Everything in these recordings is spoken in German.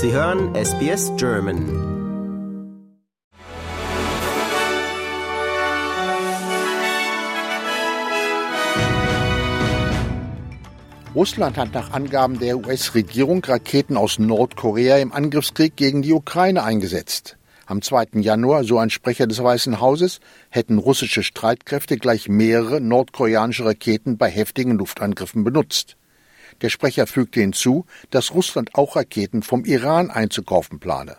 Sie hören SBS German. Russland hat nach Angaben der US-Regierung Raketen aus Nordkorea im Angriffskrieg gegen die Ukraine eingesetzt. Am 2. Januar, so ein Sprecher des Weißen Hauses, hätten russische Streitkräfte gleich mehrere nordkoreanische Raketen bei heftigen Luftangriffen benutzt. Der Sprecher fügte hinzu, dass Russland auch Raketen vom Iran einzukaufen plane.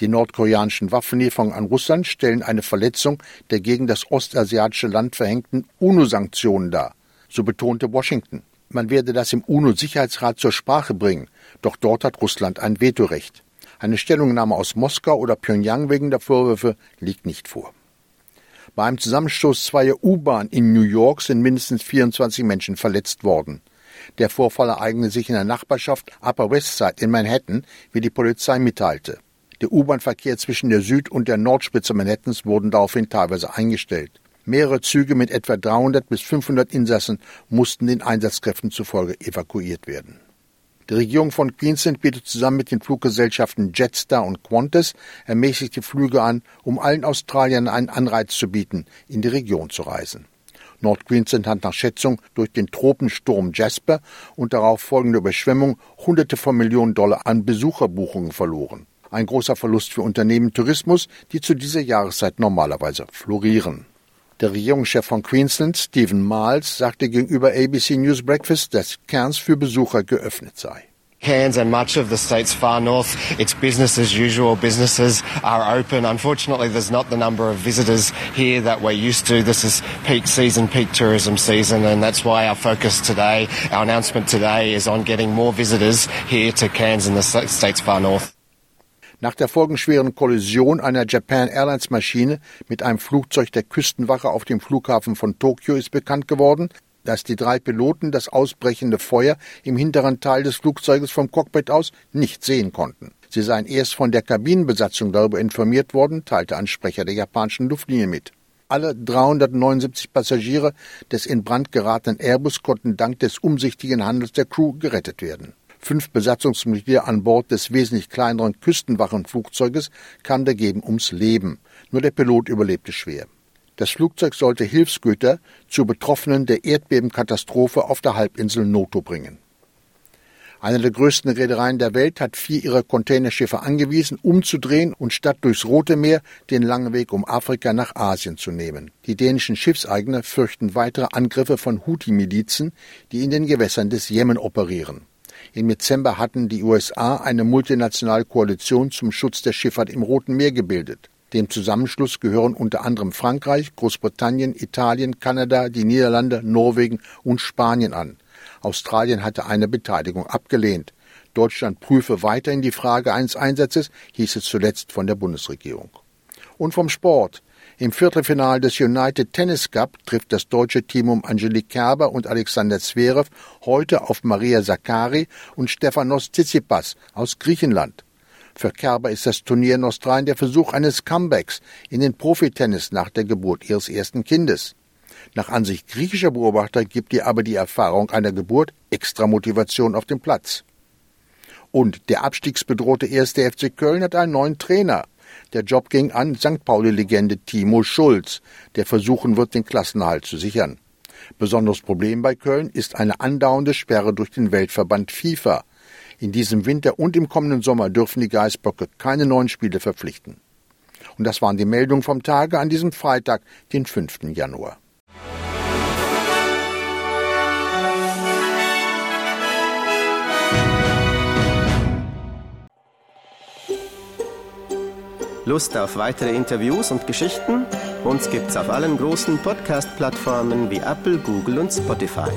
Die nordkoreanischen Waffenlieferungen an Russland stellen eine Verletzung der gegen das ostasiatische Land verhängten UNO-Sanktionen dar, so betonte Washington. Man werde das im UNO-Sicherheitsrat zur Sprache bringen, doch dort hat Russland ein Vetorecht. Eine Stellungnahme aus Moskau oder Pyongyang wegen der Vorwürfe liegt nicht vor. Bei einem Zusammenstoß zweier U-Bahnen in New York sind mindestens 24 Menschen verletzt worden. Der Vorfall ereignete sich in der Nachbarschaft Upper West Side in Manhattan, wie die Polizei mitteilte. Der U-Bahn-Verkehr zwischen der Süd- und der Nordspitze Manhattans wurden daraufhin teilweise eingestellt. Mehrere Züge mit etwa 300 bis 500 Insassen mussten den Einsatzkräften zufolge evakuiert werden. Die Regierung von Queensland bietet zusammen mit den Fluggesellschaften Jetstar und Qantas ermäßigte Flüge an, um allen Australiern einen Anreiz zu bieten, in die Region zu reisen. Nord-Queensland hat nach Schätzung durch den Tropensturm Jasper und darauf folgende Überschwemmung Hunderte von Millionen Dollar an Besucherbuchungen verloren. Ein großer Verlust für Unternehmen Tourismus, die zu dieser Jahreszeit normalerweise florieren. Der Regierungschef von Queensland, Stephen Miles, sagte gegenüber ABC News Breakfast, dass Cairns für Besucher geöffnet sei. Cairns and much of the state's far north, it's business as usual. Businesses are open. Unfortunately, there's not the number of visitors here that we're used to. This is peak season, peak tourism season, and that's why our focus today, our announcement today, is on getting more visitors here to Cairns and the state's far north. Nach der folgenschweren Kollision einer Japan Airlines Maschine mit einem Flugzeug der Küstenwache auf dem Flughafen von Tokio ist bekannt geworden, dass die drei Piloten das ausbrechende Feuer im hinteren Teil des Flugzeuges vom Cockpit aus nicht sehen konnten. Sie seien erst von der Kabinenbesatzung darüber informiert worden, teilte ein Sprecher der japanischen Luftlinie mit. Alle 379 Passagiere des in Brand geratenen Airbus konnten dank des umsichtigen Handels der Crew gerettet werden. Fünf Besatzungsmitglieder an Bord des wesentlich kleineren Küstenwachenflugzeuges kamen dagegen ums Leben. Nur der Pilot überlebte schwer. Das Flugzeug sollte Hilfsgüter zu Betroffenen der Erdbebenkatastrophe auf der Halbinsel Noto bringen. Eine der größten Reedereien der Welt hat vier ihrer Containerschiffe angewiesen, umzudrehen und statt durchs Rote Meer den langen Weg um Afrika nach Asien zu nehmen. Die dänischen Schiffseigner fürchten weitere Angriffe von Houthi-Milizen, die in den Gewässern des Jemen operieren. Im Dezember hatten die USA eine multinationale Koalition zum Schutz der Schifffahrt im Roten Meer gebildet. Dem Zusammenschluss gehören unter anderem Frankreich, Großbritannien, Italien, Kanada, die Niederlande, Norwegen und Spanien an. Australien hatte eine Beteiligung abgelehnt. Deutschland prüfe weiterhin die Frage eines Einsatzes, hieß es zuletzt von der Bundesregierung. Und vom Sport. Im Viertelfinale des United Tennis Cup trifft das deutsche Team um Angelique Kerber und Alexander Zverev heute auf Maria Sakkari und Stefanos Tsitsipas aus Griechenland. Für Kerber ist das Turnier in Australien der Versuch eines Comebacks in den Profitennis nach der Geburt ihres ersten Kindes. Nach Ansicht griechischer Beobachter gibt ihr aber die Erfahrung einer Geburt extra Motivation auf dem Platz. Und der abstiegsbedrohte erste FC Köln hat einen neuen Trainer. Der Job ging an St. Pauli-Legende Timo Schulz, der versuchen wird, den Klassenerhalt zu sichern. Besonderes Problem bei Köln ist eine andauernde Sperre durch den Weltverband FIFA. In diesem Winter und im kommenden Sommer dürfen die Geißböcke keine neuen Spiele verpflichten. Und das waren die Meldungen vom Tage an diesem Freitag, den 5. Januar. Lust auf weitere Interviews und Geschichten? Uns gibt's auf allen großen Podcast-Plattformen wie Apple, Google und Spotify.